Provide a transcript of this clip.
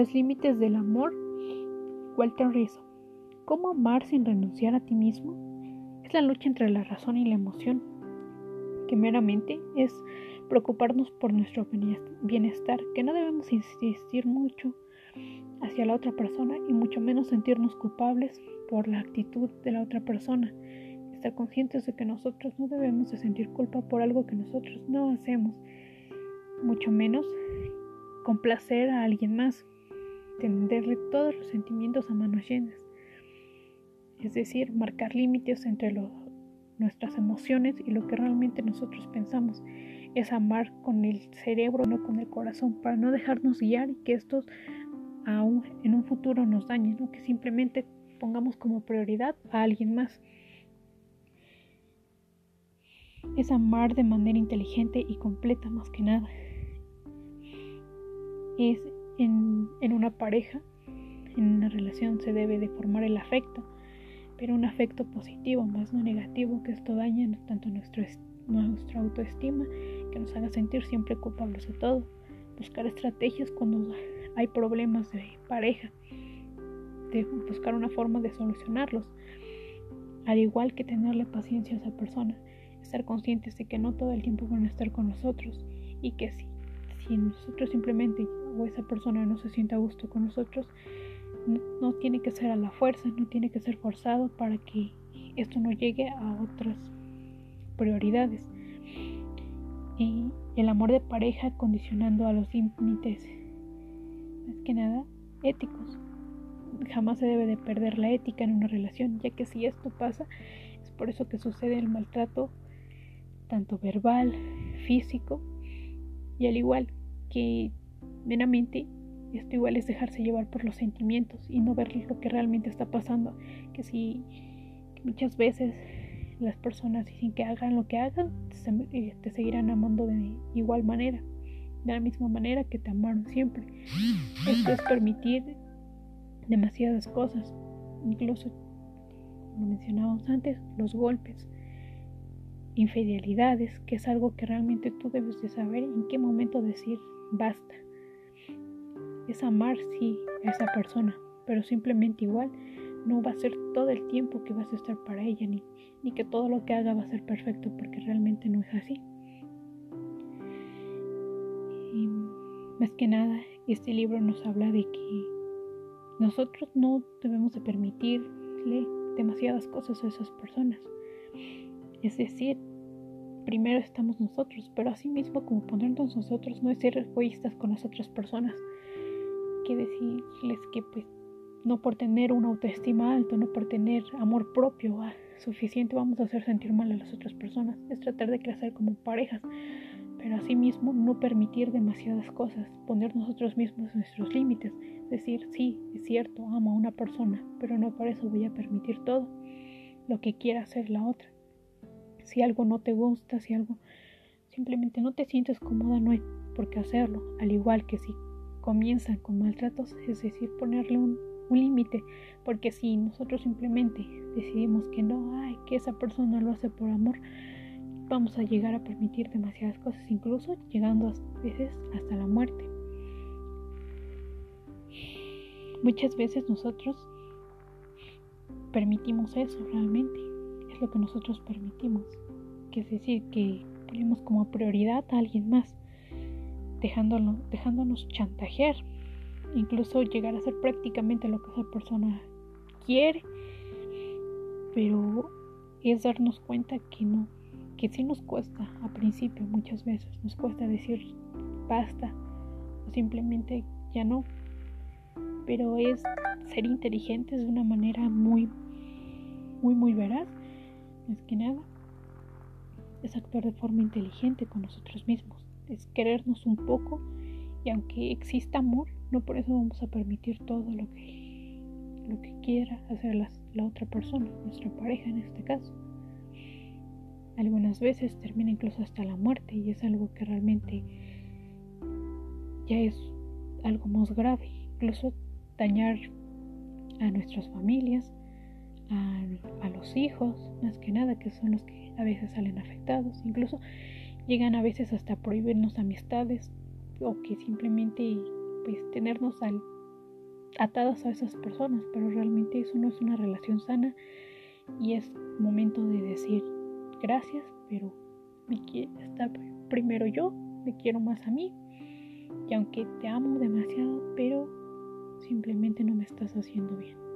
Los límites del amor. Walter Rizzo. ¿Cómo amar sin renunciar a ti mismo? Es la lucha entre la razón y la emoción, que meramente es preocuparnos por nuestro bienestar, que no debemos insistir mucho hacia la otra persona y mucho menos sentirnos culpables por la actitud de la otra persona. Estar conscientes de que nosotros no debemos de sentir culpa por algo que nosotros no hacemos, mucho menos complacer a alguien más, tenderle todos los sentimientos a manos llenas. Es decir, marcar límites entre nuestras emociones y lo que realmente nosotros pensamos. Es amar con el cerebro, no con el corazón, para no dejarnos guiar y que estos aún en un futuro nos dañen, ¿no? que simplemente pongamos como prioridad a alguien más. Es amar de manera inteligente y completa más que nada. Es en, una pareja, en una relación se debe de formar el afecto, pero un afecto positivo, más no negativo, que esto daña tanto nuestra autoestima, que nos haga sentir siempre culpables de todo. Buscar estrategias cuando hay problemas de pareja, de buscar una forma de solucionarlos, al igual que tenerle paciencia a esa persona, estar conscientes de que no todo el tiempo van a estar con nosotros y que si, si nosotros simplemente o esa persona no se siente a gusto con nosotros, no, tiene que ser a la fuerza, no tiene que ser forzado para que esto no llegue a otras prioridades. Y el amor de pareja condicionando a los límites más que nada éticos. Jamás se debe de perder la ética en una relación, ya que si esto pasa, es por eso que sucede el maltrato, tanto verbal, físico, y al igual que meramente esto igual es dejarse llevar por los sentimientos y no ver lo que realmente está pasando, que si muchas veces las personas dicen que hagan lo que hagan, te eh, seguirán amando de igual manera de la misma manera que te amaron siempre. Esto es permitir demasiadas cosas, incluso, como mencionábamos antes, los golpes, infidelidades, que es algo que realmente tú debes de saber en qué momento decir basta. Es amar, sí, a esa persona, pero simplemente igual no va a ser todo el tiempo que vas a estar para ella, ni, ni que todo lo que haga va a ser perfecto, porque realmente no es así. Más que nada, este libro nos habla de que nosotros no debemos de permitirle demasiadas cosas a esas personas. Es decir, primero estamos nosotros, pero asimismo como ponernos nosotros no es ser egoístas con las otras personas. Que decirles que pues no por tener una autoestima alta, no por tener amor propio ah, suficiente vamos a hacer sentir mal a las otras personas. Es tratar de crecer como parejas pero asimismo no permitir demasiadas cosas, poner nosotros mismos nuestros límites, decir, sí, es cierto, amo a una persona, pero no por eso voy a permitir todo lo que quiera hacer la otra. Si algo no te gusta, si algo simplemente no te sientes cómoda, no hay por qué hacerlo, al igual que si comienzan con maltratos, es decir, ponerle un, un límite, porque si nosotros simplemente decidimos que no, ay, que esa persona lo hace por amor, vamos a llegar a permitir demasiadas cosas, incluso llegando a veces hasta la muerte. Muchas veces nosotros permitimos eso realmente, lo que nosotros permitimos, que es decir, que ponemos como prioridad a alguien más, dejándolo, dejándonos chantajear, incluso llegar a ser prácticamente lo que esa persona quiere, pero es darnos cuenta que no, que sí nos cuesta a principio muchas veces, nos cuesta decir basta o simplemente ya no, pero es ser inteligentes de una manera muy, muy, muy veraz, más que nada, es actuar de forma inteligente con nosotros mismos, es querernos un poco y aunque exista amor, no por eso vamos a permitir todo lo que, lo que quiera hacer la otra persona, nuestra pareja en este caso. Algunas veces termina incluso hasta la muerte y es algo que realmente ya es algo más grave. Incluso dañar a nuestras familias, a, los hijos, más que nada, que son los que a veces salen afectados. Incluso llegan a veces hasta prohibirnos amistades o que simplemente pues tenernos al atadas a esas personas, pero realmente eso no es una relación sana y es momento de decir gracias, pero me quiero estar primero yo, me quiero más a mí y aunque te amo demasiado, pero simplemente no me estás haciendo bien.